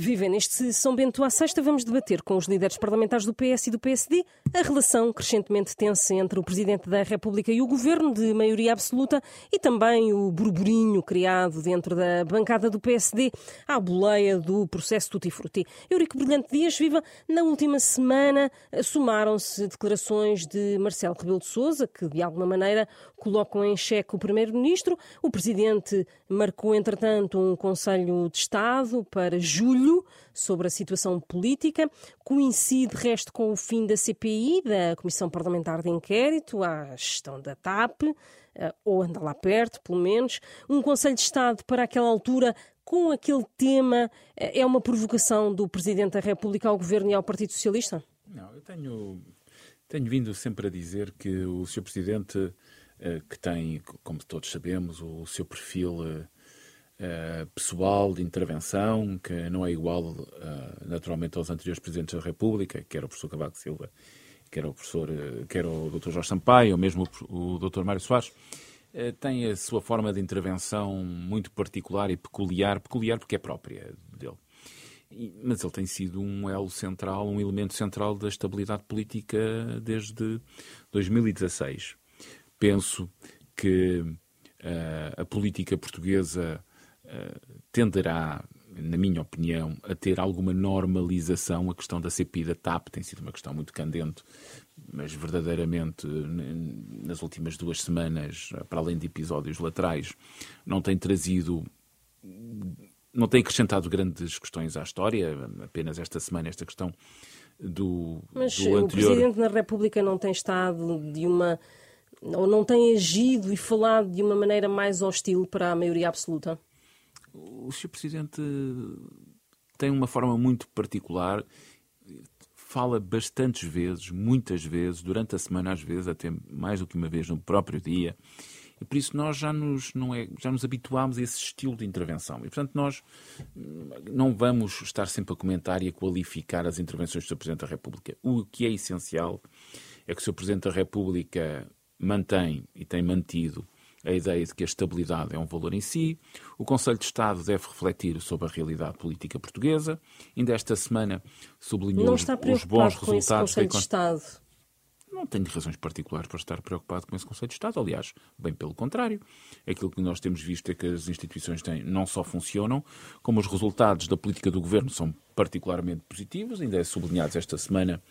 Viva neste São Bento à sexta, vamos debater com os líderes parlamentares do PS e do PSD a relação crescentemente tensa entre o Presidente da República e o Governo de maioria absoluta e também o burburinho criado dentro da bancada do PSD à boleia do processo Tutti Frutti. Eurico Brilhante Dias, viva, na última semana somaram-se declarações de Marcelo Rebelo de Sousa, que de alguma maneira colocam em xeque o Primeiro-Ministro. O Presidente marcou, entretanto, um Conselho de Estado para julho sobre a situação política. Coincide, de resto, com o fim da CPI, da Comissão Parlamentar de Inquérito, à gestão da TAP, eh, ou anda lá perto, pelo menos. Um Conselho de Estado para aquela altura com aquele tema eh, é uma provocação do Presidente da República ao Governo e ao Partido Socialista? Não, eu tenho, tenho vindo sempre a dizer que o Sr. Presidente, eh, que tem, como todos sabemos, o seu perfil uh, pessoal de intervenção, que não é igual uh, naturalmente aos anteriores Presidentes da República, que era o professor Cavaco Silva, que era o professor, uh, que era o Dr. Jorge Sampaio, ou mesmo o, o Dr. Mário Soares, tem a sua forma de intervenção muito particular e peculiar, peculiar porque é própria dele. mas ele tem sido um elo central, um elemento central da estabilidade política desde 2016. Penso que a política portuguesa tenderá, na minha opinião, a ter alguma normalização. A questão da CPI da TAP tem sido uma questão muito candente, mas verdadeiramente nas últimas duas semanas, para além de episódios laterais, não tem trazido. Não tem acrescentado grandes questões à história, apenas esta semana, esta questão do, Mas do anterior. o Presidente da República não tem estado de uma. ou não tem agido e falado de uma maneira mais hostil para a maioria absoluta? O Sr. Presidente tem uma forma muito particular, fala bastantes vezes, muitas vezes, durante a semana, às vezes, até mais do que uma vez no próprio dia. E por isso nós já nos, não é, já nos habituámos a esse estilo de intervenção. E, portanto, nós não vamos estar sempre a comentar e a qualificar as intervenções do Sr. Presidente da República. O que é essencial é que o Sr. Presidente da República mantém e tem mantido a ideia de que a estabilidade é um valor em si. O Conselho de Estado deve refletir sobre a realidade política portuguesa. Ainda esta semana sublinhou Não está os bons com resultados. Esse Conselho de Estado. Não tenho razões particulares para estar preocupado com esse Conselho de Estado. Aliás, bem pelo contrário. Aquilo que nós temos visto é que as instituições têm, não só funcionam, como os resultados da política do governo são particularmente positivos. Ainda é sublinhados esta semana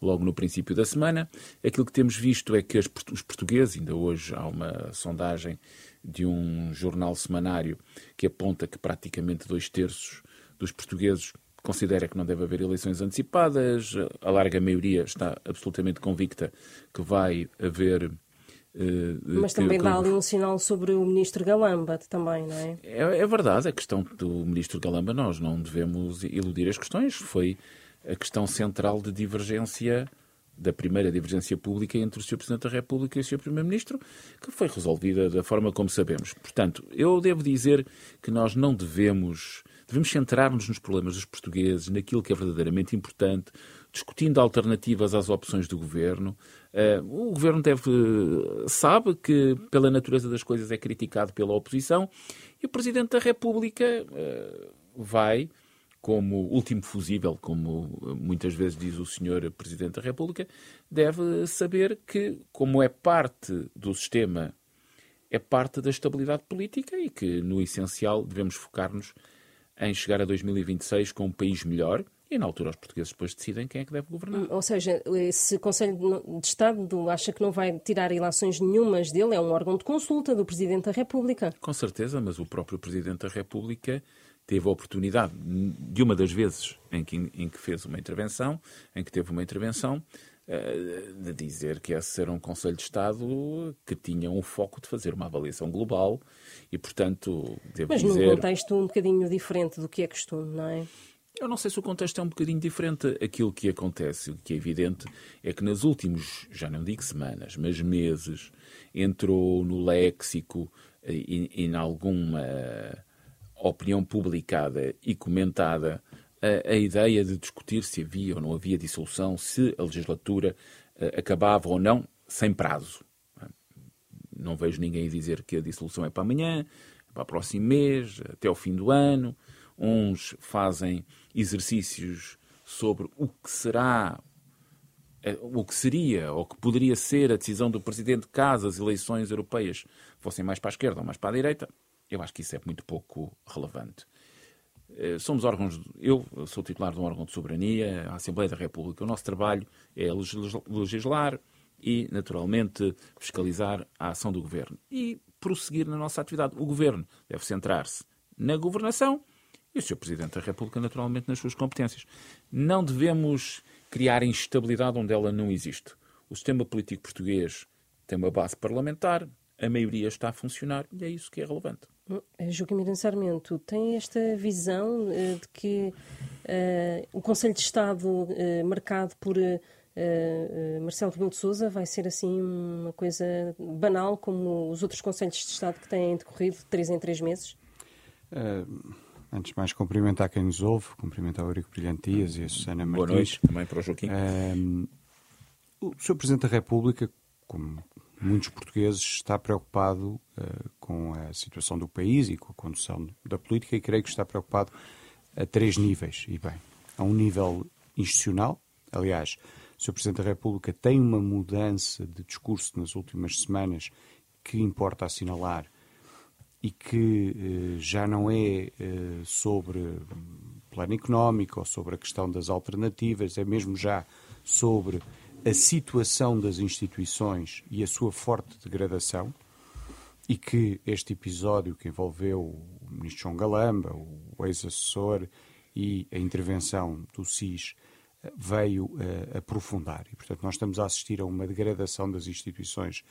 logo no princípio da semana. Aquilo que temos visto é que os portugueses, ainda hoje há uma sondagem de um jornal semanário que aponta que praticamente dois terços dos portugueses considera que não deve haver eleições antecipadas, a larga maioria está absolutamente convicta que vai haver Uh, Mas também dá ali um sinal sobre o ministro Galamba também, não é? é? É verdade, a questão do ministro Galamba, nós não devemos iludir as questões. Foi a questão central de divergência da primeira divergência pública entre o Sr. Presidente da República e o Sr. Primeiro-Ministro, que foi resolvida da forma como sabemos. Portanto, eu devo dizer que nós não devemos, devemos centrar-nos nos problemas dos portugueses, naquilo que é verdadeiramente importante, discutindo alternativas às opções do governo. Uh, o governo deve, sabe que, pela natureza das coisas, é criticado pela oposição e o Presidente da República uh, vai como último fusível, como muitas vezes diz o senhor Presidente da República, deve saber que, como é parte do sistema, é parte da estabilidade política e que, no essencial, devemos focar-nos em chegar a 2026 com um país melhor e, na altura, os portugueses depois decidem quem é que deve governar. Ou seja, esse Conselho de Estado acha que não vai tirar ilações nenhumas dele, é um órgão de consulta do Presidente da República. Com certeza, mas o próprio Presidente da República teve a oportunidade, de uma das vezes em que, em que fez uma intervenção, em que teve uma intervenção, eh, de dizer que esse era um Conselho de Estado que tinha um foco de fazer uma avaliação global e, portanto, devo Mas dizer... Mas num contexto um bocadinho diferente do que é costume, não é? Eu não sei se o contexto é um bocadinho diferente. Aquilo que acontece, o que é evidente, é que nos últimos, já não digo semanas, mas meses, entrou no léxico eh, e, e em alguma opinião publicada e comentada a, a, ideia de discutir se havia ou não havia dissolução, se a legislatura uh, acabava ou não, sem prazo. Não vejo ninguém dizer que a dissolução é para amanhã, para o próximo mês, até ao fim do ano. uns fazem exercícios sobre o que será eh, o que seria ou que poderia ser a decisão do Presidente caso as eleições europeias fossem mais para a esquerda ou mais para a direita, eu acho que isso é muito pouco relevante. Eh, somos órgãos, eu sou titular de um órgão de soberania, a Assembleia da República. O nosso trabalho é legislar e, naturalmente, fiscalizar a ação do Governo e prosseguir na nossa atividade. O Governo deve centrar-se na governação e o Sr. Presidente da República, naturalmente, nas suas competências. Não devemos criar instabilidade onde ela não existe. O sistema político português tem uma base parlamentar, a maioria está a funcionar e é isso que é relevante. Eh, Joaquim Miranda Sarmento tem esta visão uh, de que uh, o Conselho de Estado uh, marcado por Marcelo Rebelo de Sousa vai ser assim uma coisa banal como os outros Conselhos de Estado que têm decorrido de três em três meses? antes de mais cumprimentar quem nos ouve, cumprimentar o Eurico Brilhantias e a Susana Martins. Boa noite também para o Joaquim. o Sr. Presidente da República, como muitos portugueses está preocupado uh, com a situação do país e com a condução da política e creio que está preocupado a três níveis. E bem, a um nível institucional, aliás, o Sr. Presidente da República tem uma mudança de discurso nas últimas semanas que importa assinalar e que uh, já não é uh, sobre plano económico ou sobre a questão das alternativas, é mesmo já sobre a situação das instituições e a sua forte degradação, e que este episódio que envolveu o ministro João Galamba, o ex-assessor e a intervenção do SIS eh, veio uh, aprofundar. E, portanto, nós estamos a assistir a uma degradação das instituições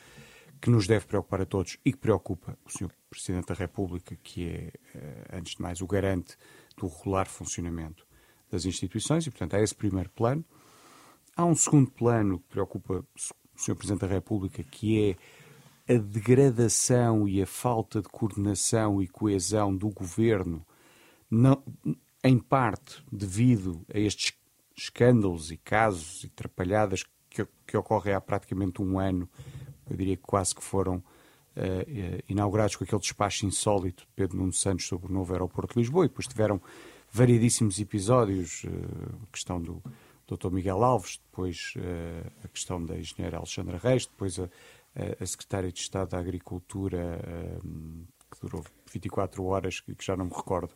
que nos deve preocupar a todos e que preocupa o Sr. Presidente da República, que é, uh, antes de mais, o garante do regular funcionamento das instituições, e, portanto, há esse primeiro plano. Há um segundo plano que preocupa o Sr. Presidente da República, que é a degradação e a falta de coordenação e coesão do governo, não, em parte devido a estes escândalos e casos e trapalhadas que, que ocorrem há praticamente um ano, eu diria que quase que foram uh, inaugurados com aquele despacho insólito de Pedro Nuno Santos sobre o novo aeroporto de Lisboa, e depois tiveram variedíssimos episódios, uh, questão do Dr. Miguel Alves, depois uh, a questão da engenheira Alexandra Reis, depois a, a, Secretária de Estado da Agricultura, uh, que durou 24 horas, que, que já não me recordo,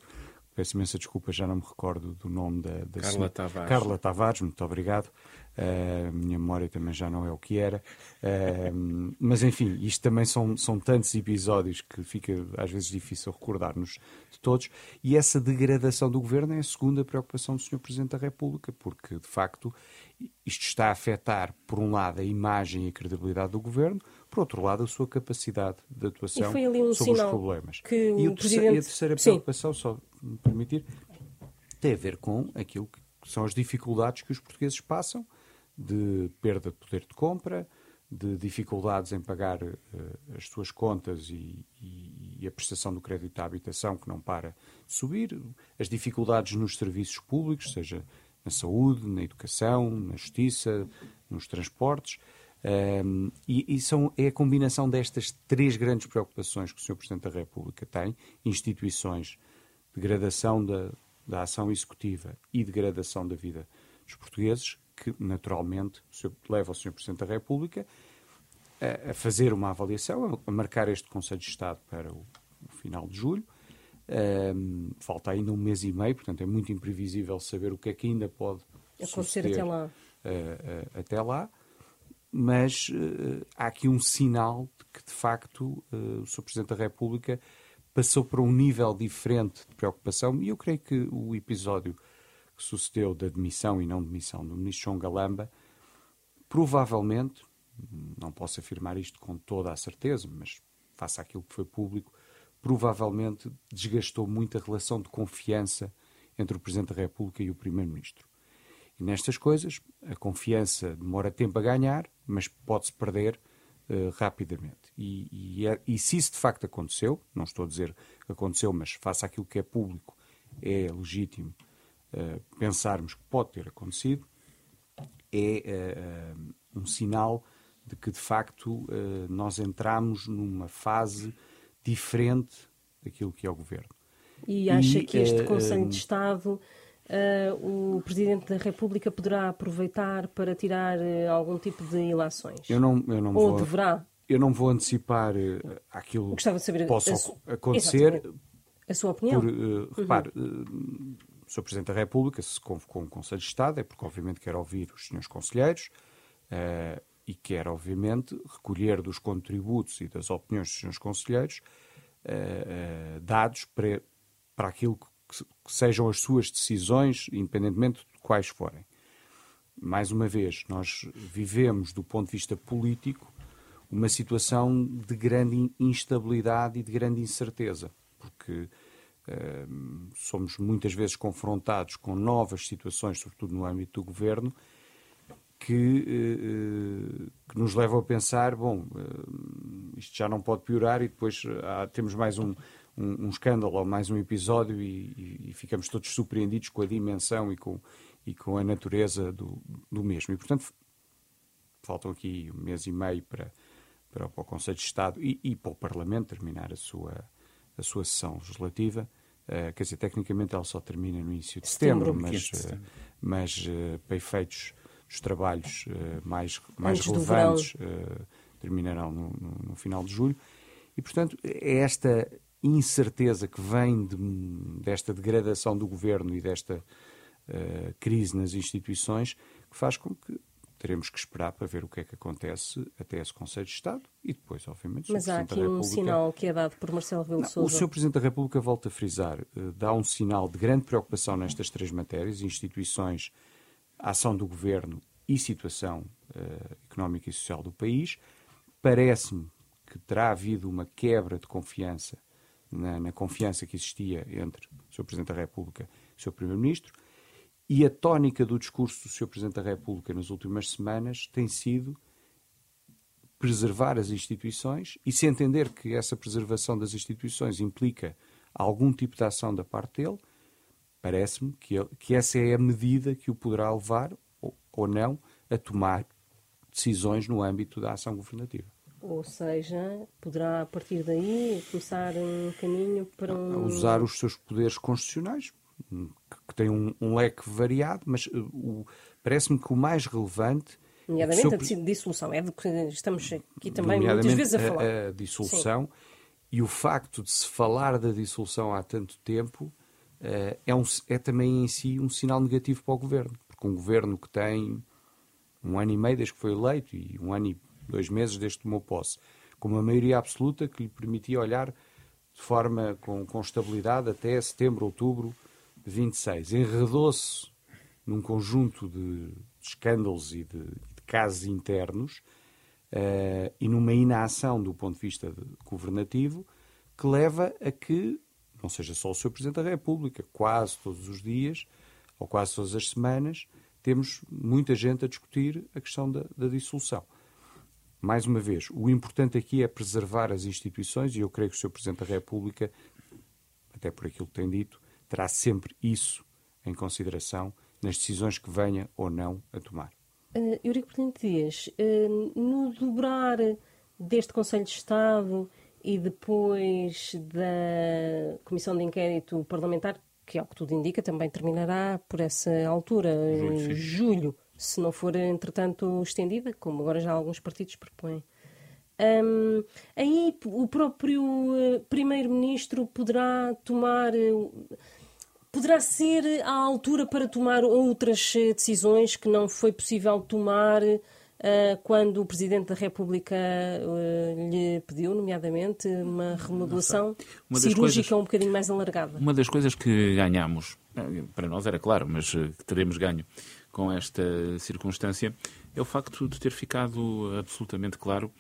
peço imensa desculpa, já não me recordo do nome da, da Carla senhora. Tavares. Carla Tavares, muito obrigado. Uh, minha memória também já não é o que era. Uh, mas, enfim, isto também são, são tantos episódios que fica às vezes difícil recordar-nos de todos. E essa degradação do governo é a segunda preocupação do Sr. Presidente da República, porque, de facto, isto está a afetar, por um lado, a imagem e a credibilidade do governo, por outro lado, a sua capacidade de atuação um sobre os problemas. Que e, o presidente... e a terceira preocupação, Sim. só me permitir, tem a ver com aquilo que são as dificuldades que os portugueses passam de perda de poder de compra, de dificuldades em pagar uh, as suas contas e, e, e, a prestação do crédito à habitação que não para de subir, as dificuldades nos serviços públicos, seja na saúde, na educação, na justiça, nos transportes. Um, e, e são, é a combinação destas três grandes preocupações que o Sr. Presidente da República tem: instituições, degradação da, da ação executiva e degradação da vida dos portugueses, que naturalmente leva o Sr. Presidente da República a, a, fazer uma avaliação, a, marcar este Conselho de Estado para o, o final de julho. Um, falta ainda um mês e meio, portanto é muito imprevisível saber o que é que ainda pode acontecer até lá. Uh, uh, até lá. Mas uh, há aqui um sinal de que, de facto, o Sr. Presidente da República passou para um nível diferente de preocupação e eu creio que o episódio que sucedeu da demissão e não demissão do ministro João Galamba, provavelmente, não posso afirmar isto com toda a certeza, mas face àquilo que foi público, provavelmente desgastou muito a relação de confiança entre o Presidente da República e o Primeiro-Ministro. E nestas coisas, a confiança demora tempo a ganhar, mas pode-se perder uh, rapidamente. E, e, é, e, se isso de facto aconteceu, não estou a dizer que aconteceu, mas face àquilo que é público, é legítimo uh, pensarmos que pode ter acontecido, é uh, um sinal de que, de facto, nós entramos numa fase diferente daquilo que é o governo. E acha e, que este Conselho de Estado Uh, o Presidente da República poderá aproveitar para tirar uh, algum tipo de ilações? Eu não, eu não Ou vou, deverá? Eu não vou antecipar uh, aquilo que possa acontecer. A sua opinião? Por, uh, repare, uhum. o Sr. Presidente da República se convocou um Conselho de Estado, é porque obviamente quer ouvir os senhores conselheiros e quer obviamente recolher dos contributos e das opiniões dos senhores conselheiros dados para, para aquilo que que, sejam as suas decisões, independentemente de quais forem. Mais uma vez, nós vivemos, do ponto de vista político, uma situação de grande instabilidade e de grande incerteza, porque uh, somos muitas vezes confrontados com novas situações, sobretudo no âmbito do governo, que, uh, que nos levam a pensar: bom, uh, isto já não pode piorar, e depois temos mais um, um, um escândalo ou mais um episódio e, e, e, ficamos todos surpreendidos com a dimensão e com, e com a natureza do, do mesmo. E, portanto, faltam aqui um mês e meio para, para, para o Conselho de Estado e, e, para o Parlamento terminar a sua, a sua sessão legislativa. Uh, quer dizer, tecnicamente ela só termina no início de setembro, setembro mas, uh, mas uh, para efeitos dos trabalhos mais, mais relevantes terminarão no, no, no, final de julho. E, portanto, é esta incerteza que vem de, desta degradação do governo e desta uh, crise nas instituições que faz com que teremos que esperar para ver o que é que acontece até esse Conselho de Estado e depois, obviamente, Mas há aqui um sinal que é dado por Marcelo Rebelo Sousa. O Sr. Presidente da República, volta a frisar, uh, dá um sinal de grande preocupação nestas três matérias, instituições, ação do Governo e situação uh, económica e social do país. Parece-me que terá havido uma quebra de confiança na, na, confiança que existia entre o Sr. Presidente da República e o Sr. Primeiro-Ministro. E a tónica do discurso do Sr. Presidente da República nas últimas semanas tem sido preservar as instituições e se entender que essa preservação das instituições implica algum tipo de ação da parte dele, parece-me que, que essa é a medida que o poderá levar, ou, ou não, a tomar decisões no âmbito da ação governativa. Ou seja, poderá a partir daí começar um caminho para um... usar os seus poderes constitucionais, que têm um, um leque variado, mas uh, parece-me que o mais relevante. Nomeadamente seu... a dissolução, é do que estamos aqui também muitas vezes a falar. A, a dissolução Sim. e o facto de se falar da dissolução há tanto tempo uh, é, um, é também em si um sinal negativo para o governo, porque um governo que tem um ano e meio desde que foi eleito e um ano e dois meses desde que tomou posse, com uma maioria absoluta que lhe permitia olhar de forma com, com estabilidade até setembro, outubro de 26. Enredou-se num conjunto de, escândalos e de, de casos internos uh, e numa inação do ponto de vista de, governativo que leva a que, não seja só o Sr. Presidente da República, quase todos os dias ou quase todas as semanas, temos muita gente a discutir a questão da, da dissolução mais uma vez, o importante aqui é preservar as instituições e eu creio que o Sr. Presidente da República, até por aquilo que tem dito, terá sempre isso em consideração nas decisões que venha ou não a tomar. Uh, Eurico Presidente Dias, uh, no dobrar deste Conselho de Estado e depois da Comissão de Inquérito Parlamentar, que é o que tudo indica, também terminará por essa altura, em julho se não for, entretanto, estendida, como agora já alguns partidos propõem. Um, aí o próprio uh, Primeiro-Ministro poderá tomar. Uh, poderá ser a altura para tomar outras uh, decisões que não foi possível tomar quando o Presidente da República lhe pediu, nomeadamente, uma remodelação cirúrgica coisas, um bocadinho mais alargada. Uma das coisas que ganhamos, para nós era claro, mas que teremos ganho com esta circunstância é o facto de ter ficado absolutamente claro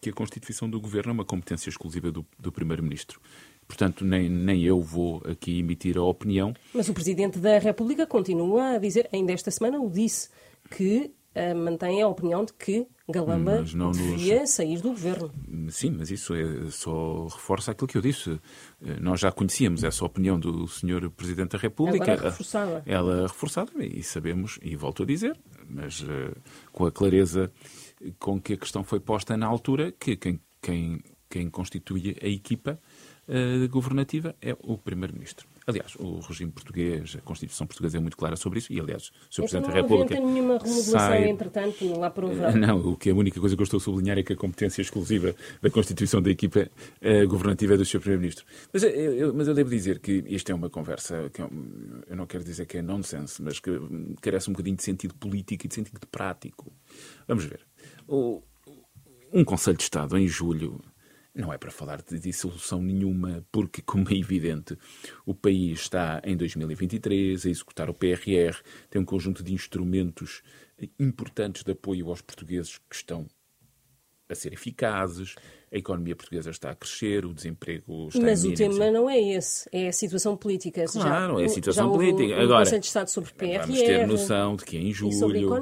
que a constituição do governo é uma competência exclusiva do, do Primeiro-Ministro. Portanto, nem, nem eu vou aqui emitir a opinião. Mas o Presidente da República continua a dizer, ainda esta semana o disse, que uh, mantém a opinião de que Galamba devia nos... sair do governo. Sim, mas isso é, só reforça aquilo que eu disse. Eh, nós já conhecíamos essa opinião do Sr. Presidente da República. Agora reforçada. Ela reforçada, e sabemos, e volto a dizer, mas uh, com a clareza com que a questão foi posta na altura, que quem, quem, quem constituía a equipa uh, governativa é o Primeiro-Ministro. Aliás, o regime português, a Constituição portuguesa é muito clara sobre isso e, aliás, o Sr. Presidente da República. Não nenhuma remodelação, sai... entretanto, lá para o verão. Não, o que é a única coisa que eu estou a sublinhar é que a competência exclusiva da Constituição da equipa uh, governativa é do Sr. Primeiro-Ministro. Mas eu, eu, mas eu devo dizer que isto é uma conversa que eu, eu não quero dizer que é nonsense, mas que carece um bocadinho de sentido político e de sentido prático. Vamos ver. O, um Conselho de Estado, em julho, não é para falar de dissolução nenhuma, porque, como é evidente, o país está em 2023 a executar o PRR, tem um conjunto de instrumentos importantes de apoio aos portugueses que estão a ser eficazes, a economia portuguesa está a crescer, o desemprego está Mas o tema não é esse, é a situação política. Claro, já, é a situação já política. Um, um Agora, Conselho de Estado sobre PRR. Vamos ter noção de que em julho, a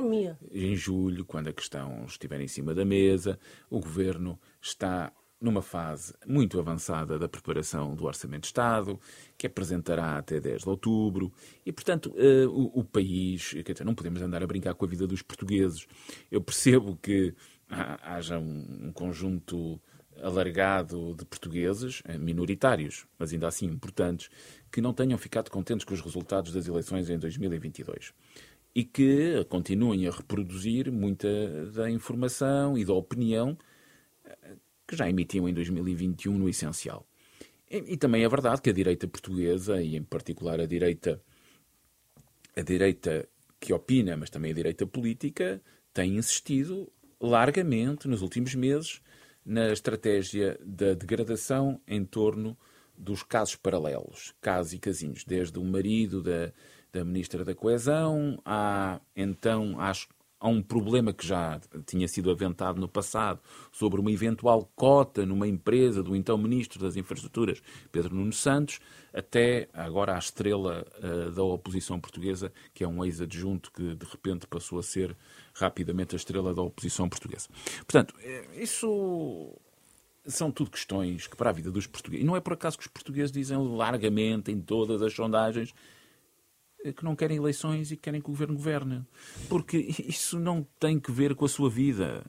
em julho, quando a questão estiver em cima da mesa, o Governo está numa fase muito avançada da preparação do Orçamento de Estado, que apresentará até 10 de outubro, e, portanto, uh, o, o, país, não podemos andar a brincar com a vida dos portugueses. Eu percebo que haja um, um conjunto alargado de portugueses, eh, minoritários, mas ainda assim importantes, que não tenham ficado contentes com os resultados das eleições em 2022 e que continuem a reproduzir muita da informação e da opinião eh, que já emitiam em 2021 no essencial. E, e, também é verdade que a direita portuguesa, e em particular a direita, a direita que opina, mas também a direita política, tem insistido largamente nos últimos meses na estratégia da degradação em torno dos casos paralelos, casos e casinhos, desde o marido da, da Ministra da Coesão, a então às há um problema que já tinha sido aventado no passado sobre uma eventual cota numa empresa do então Ministro das Infraestruturas, Pedro Nuno Santos, até agora à estrela uh, da oposição portuguesa, que é um ex-adjunto que de repente passou a ser rapidamente a estrela da oposição portuguesa. Portanto, eh, isso são tudo questões que para a vida dos portugueses, e não é por acaso que os portugueses dizem largamente em todas as sondagens que não querem eleições e que querem que o governo governe. Porque isso não tem que ver com a sua vida.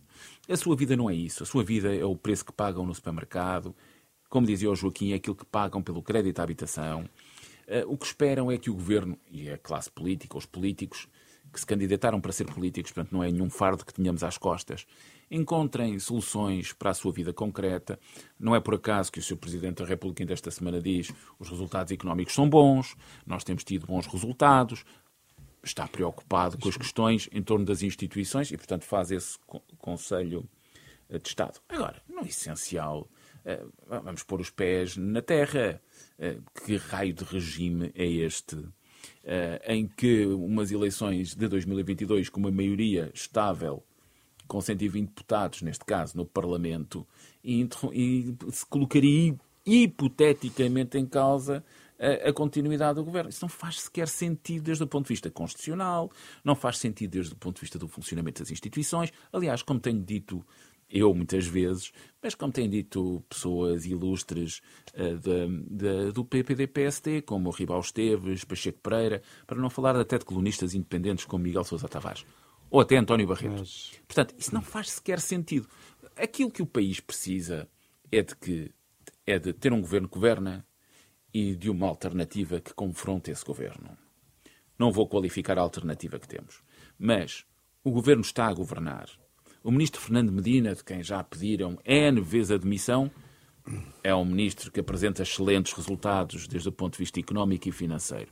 A sua vida não é isso. A sua vida é o preço que pagam no supermercado. Como dizia o Joaquim, é aquilo que pagam pelo crédito à habitação. Eh, o que esperam é que o governo e a classe política, os políticos, que se candidataram para ser políticos, portanto não é nenhum fardo que tenhamos às costas, encontrem soluções para a sua vida concreta. Não é por acaso que o Sr. Presidente da República ainda esta semana diz os resultados económicos são bons, nós temos tido bons resultados, está preocupado com as questões em torno das instituições e, portanto, faz esse Conselho eh, de Estado. Agora, no essencial, eh, vamos pôr os pés na terra. Eh, que raio de regime é este? Em que umas eleições de 2022 com uma maioria estável com 120 deputados, neste caso, no Parlamento, e, e se colocaria hipoteticamente em causa a, a, continuidade do governo. Isso não faz sequer sentido desde o ponto de vista constitucional, não faz sentido desde o ponto de vista do funcionamento das instituições. Aliás, como tenho dito eu muitas vezes, mas como têm dito pessoas ilustres uh, de, de, do PPD-PSD, como o Ribal Esteves, Pacheco Pereira, para não falar até de colunistas independentes como Miguel Sousa Tavares ou até António Barreto. Mas... Portanto, isso não faz sequer sentido. Aquilo que o país precisa é de que é de ter um governo que governa e de uma alternativa que confronte esse governo. Não vou qualificar a alternativa que temos, mas o governo está a governar. O ministro Fernando Medina, de quem já pediram N vezes a demissão, é um ministro que apresenta excelentes resultados desde o ponto de vista económico e financeiro.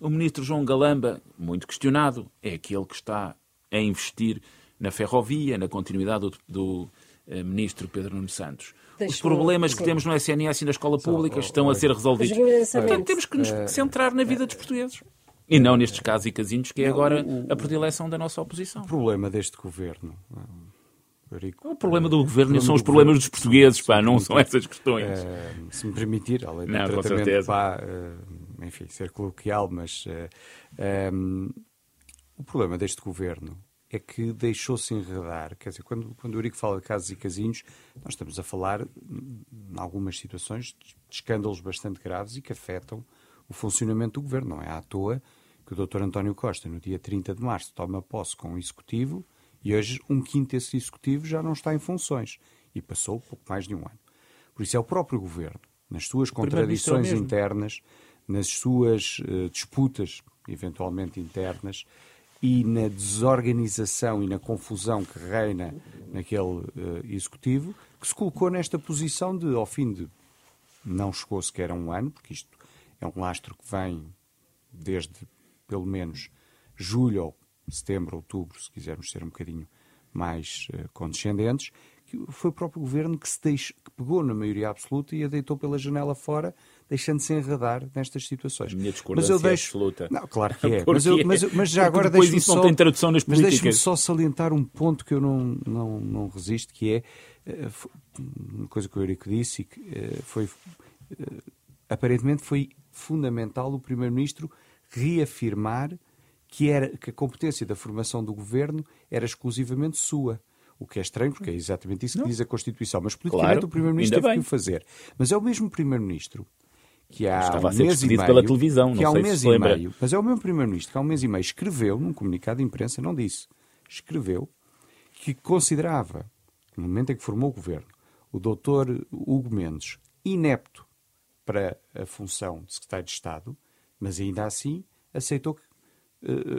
O ministro João Galamba, muito questionado, é aquele que está a investir na ferrovia, na continuidade do, do eh, ministro Pedro Nuno Santos. Deixa Os problemas que temos no SNS e na escola pública estão a ser resolvidos. Portanto, temos que nos eh, centrar na vida dos portugueses. E não nestes casos e casinhos que é agora a predileção da nossa oposição. O problema deste governo. O problema do governo são os problemas dos portugueses, pá, não são essas questões. É, se me permitir, além do não, tratamento, pá, enfim, ser coloquial, mas o problema deste governo é que deixou-se enredar. Quer dizer, quando, quando o Eurico fala de casos e casinhos, nós estamos a falar, em algumas situações, de escândalos bastante graves e que afetam o funcionamento do governo. Não é à toa que o Dr. António Costa, no dia 30 de março, toma posse com o executivo e hoje um quinto desse executivo já não está em funções e passou pouco mais de um ano. Por isso é o próprio governo nas suas contradições internas, nas suas uh, disputas, eventualmente internas, e na desorganização e na confusão que reina naquele uh, executivo, que se colocou nesta posição de, ao fim de. não chegou sequer a um ano, porque isto é um lastro que vem desde pelo menos julho ou setembro, outubro, se quisermos ser um bocadinho mais uh, condescendentes, que foi o próprio governo que se deixou, que pegou na maioria absoluta e a deitou pela janela fora, deixando-se enredar nestas situações. Minha discordância mas eu deixo... absoluta. Não, claro que é. mas, eu, mas, mas, já agora deixo-me só... não tem tradução nas mas deixe-me só salientar um ponto que eu não, não, não resisto, que é eh, uma coisa que o Eurico disse e que eh, foi aparentemente foi fundamental o Primeiro-Ministro reafirmar que, era, que a competência da formação do governo era exclusivamente sua. O que é estranho, porque é exatamente isso que não. diz a Constituição. Mas politicamente claro, o Primeiro-Ministro teve que o fazer. Mas é o mesmo Primeiro-Ministro que há Estava um mês e meio, pela televisão, que há um mês e meio, mas é o mesmo primeiro-ministro que há um mês e meio escreveu num comunicado de imprensa, não disse, escreveu que considerava, no momento em que formou o governo, o doutor Hugo Mendes inepto para a função de secretário de Estado, mas ainda assim aceitou que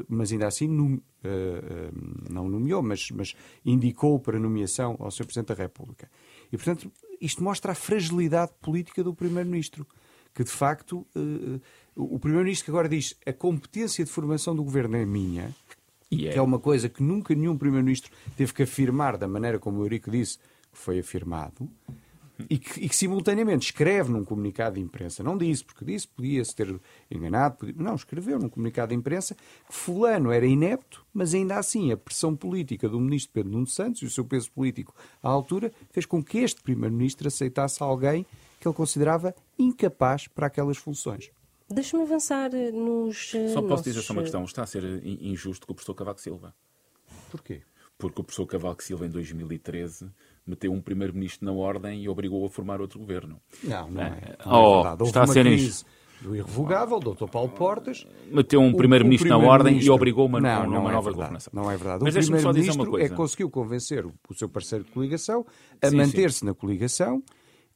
mas ainda assim num, uh, uh, não nomeou, mas, mas, indicou para nomeação ao Sr. Presidente da República. E, portanto, isto mostra a fragilidade política do Primeiro-Ministro, que de facto o Primeiro-Ministro que agora diz a competência de formação do Governo é minha, yeah. que é uma coisa que nunca nenhum Primeiro-Ministro teve que afirmar da maneira como o Eurico disse que foi afirmado, e que, e que, simultaneamente escreve num comunicado de imprensa, não disse, porque disse, podia-se ter enganado, podia, não, escreveu num comunicado de imprensa que fulano era inepto, mas ainda assim a pressão política do ministro Pedro Nuno Santos e o seu peso político à altura fez com que este primeiro-ministro aceitasse alguém que ele considerava incapaz para aquelas funções. Deixa-me avançar nos. Só posso nossos... dizer só uma questão. Está a ser injusto com o professor Cavaco Silva. Porquê? Porque o professor Cavaco Silva, em 2013, meteu um primeiro-ministro na ordem e obrigou a formar outro governo. Não, não é, não é oh, está a ser crise do irrevogável, Dr. Paulo Portas. Meteu um primeiro-ministro primeiro na ordem e obrigou uma, não, uma, uma é nova governação. Não é verdade. Mas o primeiro-ministro é, conseguiu convencer o, o, seu parceiro de coligação a manter-se na coligação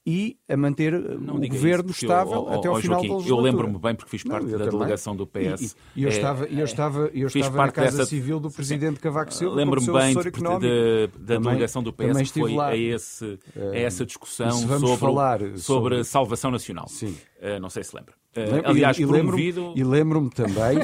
e a manter não o governo isso, estável eu, até ao final Joaquim, da legislatura. Eu lembro-me bem porque fiz parte não, da também. delegação do PS. E, e eu, é, estava, eu estava, eu estava na Casa dessa... Civil do Presidente Cavaco Silva Lembro-me bem de, de, da também, delegação do PS que foi a, esse, a essa discussão sobre, falar sobre, sobre salvação nacional. Sim. Uh, não sei se lembra. Uh, aliás, e, promovido... E lembro-me também,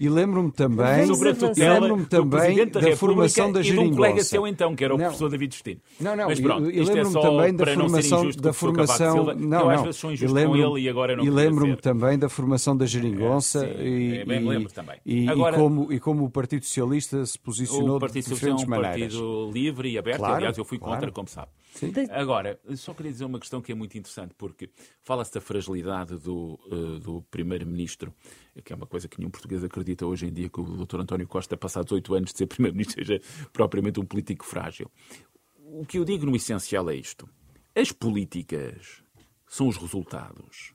e lembro-me lembro também, sobre a tutela lembro também da, da formação da geringonça. E de um colega seu então, que era o não. professor David Justino. Não, não, Mas pronto, e, lembro-me é também da formação, da formação, Silva, não, eu às vezes sou injusto com ele e agora não E lembro-me também da formação da geringonça é, e, é, bem, lembro também. E, agora, e, como, e como o Partido Socialista se posicionou de diferentes maneiras. O Partido Socialista é um partido livre e aberto, claro, aliás eu fui contra, como sabe. Sim. Agora, só queria dizer uma questão que é muito interessante, porque fala-se da fragilidade do, uh, do Primeiro-Ministro, que é uma coisa que nenhum português acredita hoje em dia que o Dr. António Costa, passados oito anos de ser Primeiro-Ministro, seja propriamente um político frágil. O que eu digo no essencial é isto. As políticas são os resultados.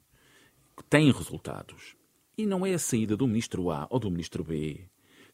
Têm resultados. E não é a saída do Ministro A ou do Ministro B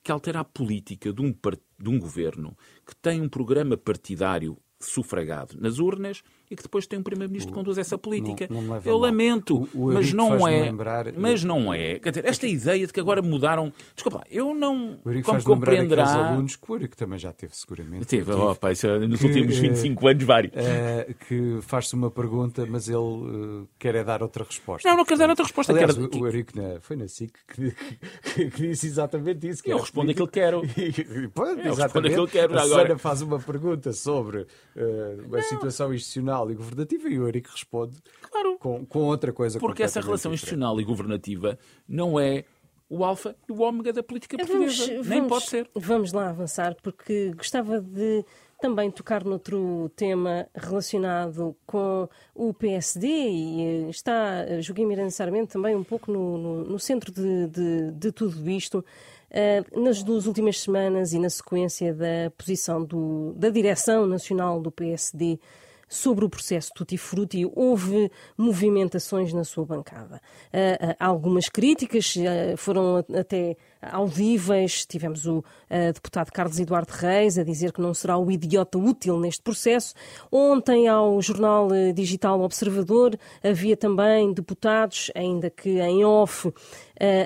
que altera a política de um, de um governo que tem um programa partidário sufragado nas urnas e que depois tem um primeiro-ministro que conduz essa política. Não, não Eu lamento, o, o mas não é. Lembrar... Mas não é. Quer dizer, esta ideia de que agora mudaram. Desculpa, eu não. O Eurico como compreenderá. alunos que o Eurico também já teve, seguramente. Teve, oh, pá, isso, é nos que, últimos 25 anos, vários. É, que faz-se uma pergunta, mas ele uh, quer é dar outra resposta. Não, não quer dar outra resposta. Aliás, quer... o Eurico né, foi na SIC que, que, que, disse exatamente isso. Que eu respondo aquilo que quero. Pode, eu respondo aquilo que quero. A agora. faz uma pergunta sobre uh, a situação institucional e governativa e o Eurico responde claro. com, com outra coisa. Porque essa relação diferente. institucional e governativa não é o alfa e o ômega da política portuguesa. Vamos, Nem pode ser. Vamos lá avançar, porque gostava de também tocar noutro tema relacionado com o PSD e eh, está, julguei Miranda Sarmento, também um pouco no, no, no centro de, de, de, tudo isto. Uh, nas duas últimas semanas e na sequência da posição do, da direção nacional do PSD sobre o processo Tutti Frutti, houve movimentações na sua bancada. Uh, algumas críticas, uh, foram até audíveis. Tivemos o uh, deputado Carlos Eduardo Reis a dizer que não será o idiota útil neste processo. Ontem, ao jornal digital Observador, havia também deputados, ainda que em off,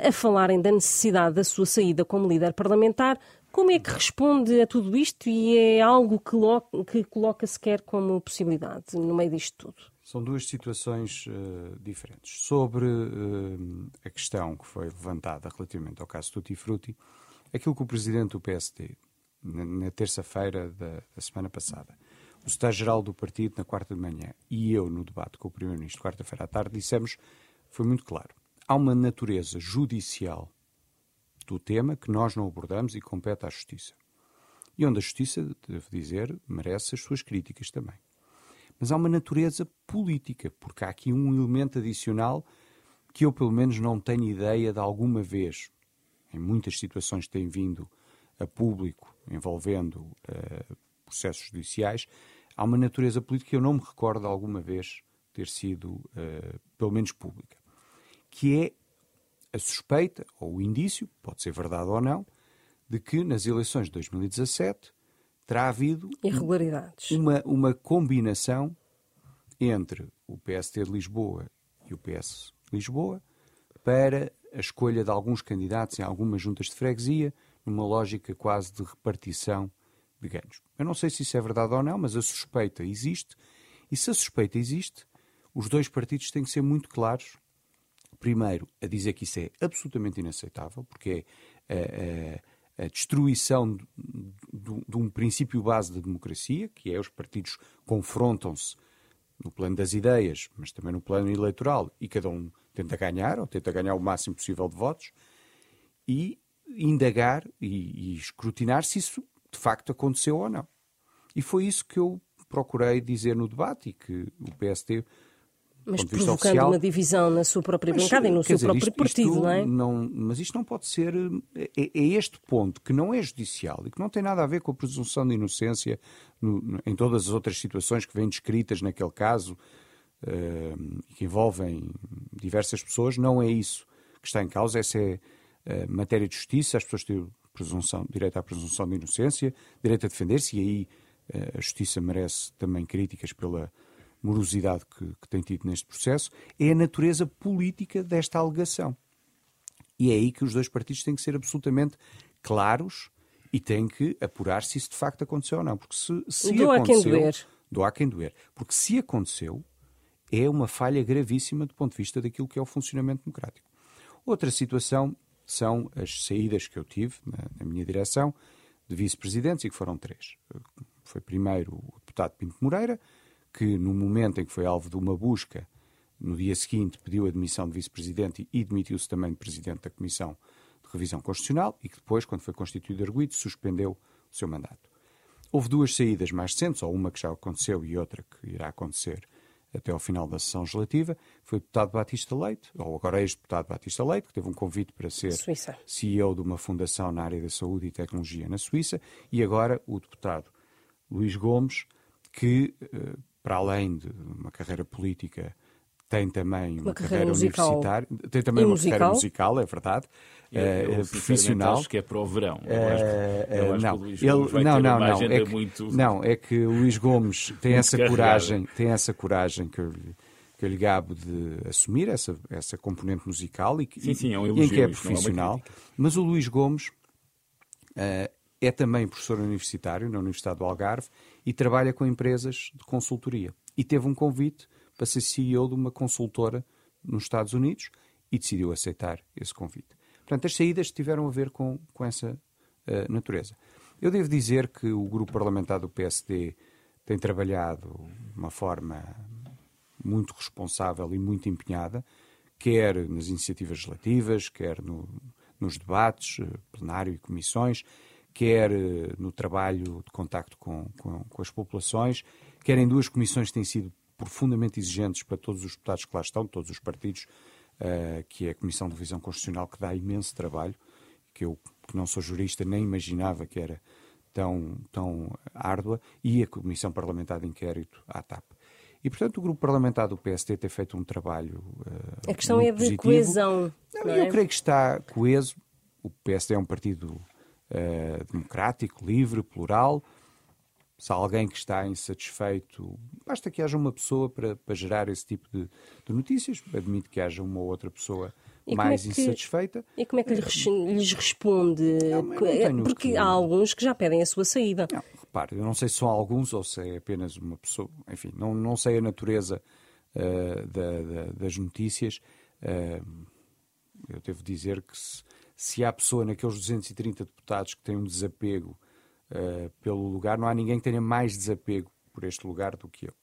a falarem da necessidade da sua saída como líder parlamentar. Como é que responde a tudo isto e é algo que, que coloca sequer como possibilidade no meio disto tudo? São duas situações uh, diferentes. Sobre uh, a questão que foi levantada relativamente ao caso Tutti Frutti, aquilo que o presidente do PSD, na, na terça-feira da, da, semana passada, o secretário-geral do partido na quarta de manhã e eu no debate com o primeiro-ministro quarta-feira à tarde dissemos, foi muito claro. Há uma natureza judicial do tema que nós não abordamos e compete à Justiça. E onde a Justiça, devo dizer, merece as suas críticas também. Mas há uma natureza política, porque há aqui um elemento adicional que eu, pelo menos, não tenho ideia de alguma vez, em muitas situações que têm vindo a público envolvendo uh, processos judiciais, há uma natureza política que eu não me recordo alguma vez ter sido, uh, pelo menos, pública, que é a suspeita, ou o indício, pode ser verdade ou não, de que nas eleições de 2017 terá havido irregularidades. Uma, uma combinação entre o PST de Lisboa e o PS de Lisboa para a escolha de alguns candidatos em algumas juntas de freguesia, numa lógica quase de repartição de ganhos. Eu não sei se isso é verdade ou não, mas a suspeita existe, e se a suspeita existe, os dois partidos têm que ser muito claros. Primeiro, a dizer que isso é absolutamente inaceitável, porque é a destruição de, de, de, um princípio base da democracia, que é os partidos confrontam-se no plano das ideias, mas também no plano eleitoral, e cada um tenta ganhar, ou tenta ganhar o máximo possível de votos, e indagar e, e escrutinar se isso de facto aconteceu ou não. E foi isso que eu procurei dizer no debate e que o PST mas provocando oficial, uma divisão na sua própria bancada e no seu dizer, próprio isto, partido, isto não é? Não, mas isto não pode ser. É, é, este ponto que não é judicial e que não tem nada a ver com a presunção de inocência no, em todas as outras situações que vêm descritas naquele caso uh, que envolvem diversas pessoas. Não é isso que está em causa. Essa é uh, matéria de justiça. As pessoas têm presunção, direito à presunção de inocência, direito a defender-se e aí uh, a justiça merece também críticas pela morosidade que, que tem tido neste processo, é a natureza política desta alegação. E é aí que os dois partidos têm que ser absolutamente claros e têm que apurar se isso de facto aconteceu ou não. Porque se, se do aconteceu... Quem doer. Do a quem doer. Porque se aconteceu, é uma falha gravíssima do ponto de vista daquilo que é o funcionamento democrático. Outra situação são as saídas que eu tive na, na minha direção de vice-presidentes, e que foram três. Foi primeiro o deputado Pinto Moreira, que no momento em que foi alvo de uma busca, no dia seguinte pediu a demissão de vice-presidente e demitiu-se também de presidente da Comissão de Revisão Constitucional e que depois, quando foi constituído arguído, suspendeu o seu mandato. Houve duas saídas mais recentes, ou uma que já aconteceu e outra que irá acontecer até ao final da sessão legislativa, foi o deputado Batista Leite, ou agora ex-deputado Batista Leite, que teve um convite para ser Suíça. CEO de uma fundação na área da saúde e tecnologia na Suíça, e agora o deputado Luís Gomes, que eh, para além de uma carreira política, tem também uma, uma carreira, carreira universitária, tem também e uma musical. carreira musical, é verdade, eu, eu, uh, profissional. Acho que é para o verão. Uh, uh, não, ele, não, não, não, é que, muito... não, é que o Luís Gomes tem essa coragem, tem essa coragem que eu, que eu lhe gabo de assumir essa essa componente musical e, que, sim, sim, é um elogio, e em que é profissional. É mas o Luís Gomes é também professor universitário na Universidade do Algarve e trabalha com empresas de consultoria. E teve um convite para ser CEO de uma consultora nos Estados Unidos e decidiu aceitar esse convite. Portanto, as saídas tiveram a ver com, com essa uh, natureza. Eu devo dizer que o grupo parlamentar do PSD tem trabalhado de uma forma muito responsável e muito empenhada, quer nas iniciativas legislativas, quer no, nos debates, eh, plenário e comissões, quer eh, no trabalho de contacto com, com, com, as populações, quer em duas comissões que têm sido profundamente exigentes para todos os deputados que lá estão, todos os partidos, uh, que é a Comissão de Revisão Constitucional, que dá imenso trabalho, que eu, que não sou jurista, nem imaginava que era tão, tão árdua, e a Comissão Parlamentar de Inquérito, à TAP. E, portanto, o grupo parlamentar do PST tem feito um trabalho. Uh, a questão é de positivo. coesão. Não, não eu é? creio que está coeso o PSD é um partido uh, democrático, livre, plural. Se há alguém que está insatisfeito, basta que haja uma pessoa para, para gerar esse tipo de, de notícias. Admito que haja uma ou outra pessoa e mais é que, insatisfeita. E como é que lhes responde? Não, Porque que... há alguns que já pedem a sua saída. Não, repare, eu não sei se são alguns ou se é apenas uma pessoa. Enfim, não, não sei a natureza uh, da, da, das notícias. Uh, eu devo dizer que se, se há pessoa naqueles 230 deputados que tem um desapego uh, pelo lugar, não há ninguém que tenha mais desapego por este lugar do que eu.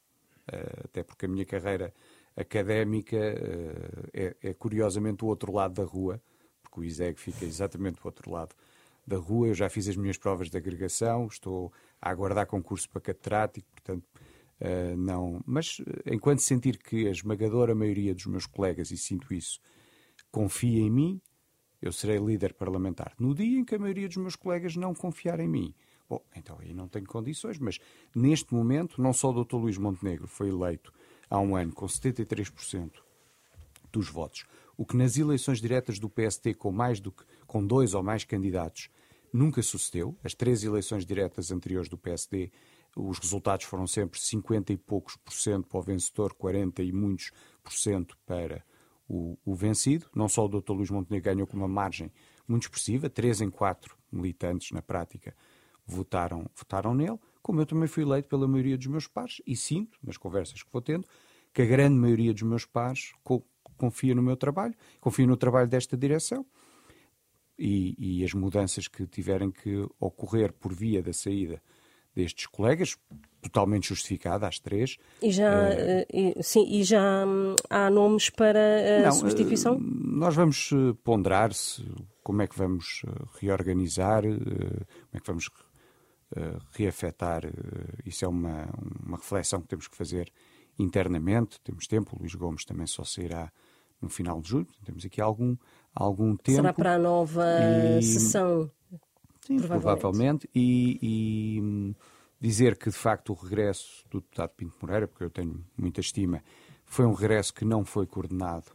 até porque a minha carreira académica uh, é, é, curiosamente o outro lado da rua, porque o ISEG fica exatamente do outro lado da rua. Eu já fiz as minhas provas de agregação, estou a aguardar concurso para catedrático, portanto, uh, não. Mas enquanto sentir que a esmagadora maioria dos meus colegas, e sinto isso, confia em mim, eu serei líder parlamentar. No dia em que a maioria dos meus colegas não confiar em mim, bom, então aí não tenho condições, mas neste momento, não só o Dr. Luís Montenegro foi eleito há um ano com 73% dos votos, o que nas eleições diretas do PST com mais do que com dois ou mais candidatos nunca sucedeu. As três eleições diretas anteriores do PSD, os resultados foram sempre 50 e poucos por cento para o vencedor, 40 e muitos por cento para o, o vencido. Não só o Dr. Luís Montenegro ganhou com uma margem muito expressiva, 3 em 4 militantes na prática votaram, votaram nele como eu também fui eleito pela maioria dos meus pares e sinto, nas conversas que vou tendo, que a grande maioria dos meus pares confia no meu trabalho, confia no trabalho desta direção e, e, as mudanças que tiverem que ocorrer por via da saída destes colegas, totalmente justificada, às três. E já, uh, sim, e já hum, há nomes para a não, substituição? Nós vamos ponderar se como é que vamos reorganizar, como é que vamos reafetar. Isso é uma, uma reflexão que temos que fazer internamente. Temos tempo, o Luís Gomes também só sairá no final de julho. Temos aqui algum, algum tempo. Será para a nova e... sessão? Sim, provavelmente. provavelmente. E, e, hum, dizer que, de facto, o regresso do deputado Pinto Moreira, porque eu tenho muita estima, foi um regresso que não foi coordenado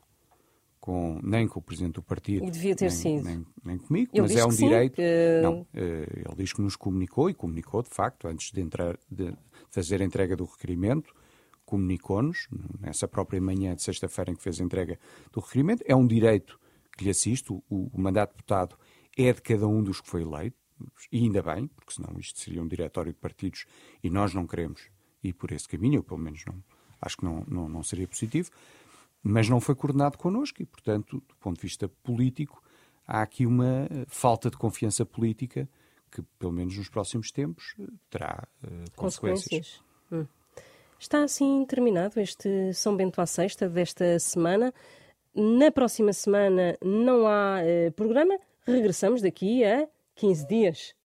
com, nem com o presidente do partido. E devia ter nem, sido. Nem, nem comigo, ele mas é um direito. Que... Não, eh, ele diz que nos comunicou e comunicou, de facto, antes de, entrar, de fazer a entrega do requerimento, comunicou-nos, nessa própria manhã de sexta-feira em que fez a entrega do requerimento. É um direito que lhe assiste, o, o mandato de deputado é de cada um dos que foi eleito, e ainda bem, porque senão isto seria um diretório de partidos e nós não queremos ir por esse caminho, ou pelo menos não, acho que não, não, não seria positivo mas não foi coordenado connosco e, portanto, do ponto de vista político, há aqui uma eh, falta de confiança política que, pelo menos nos próximos tempos, eh, terá uh, consequências. consequências. Hum. Está assim terminado este São Bento à Sexta desta semana. Na próxima semana não há uh, programa. Regressamos daqui a 15 dias.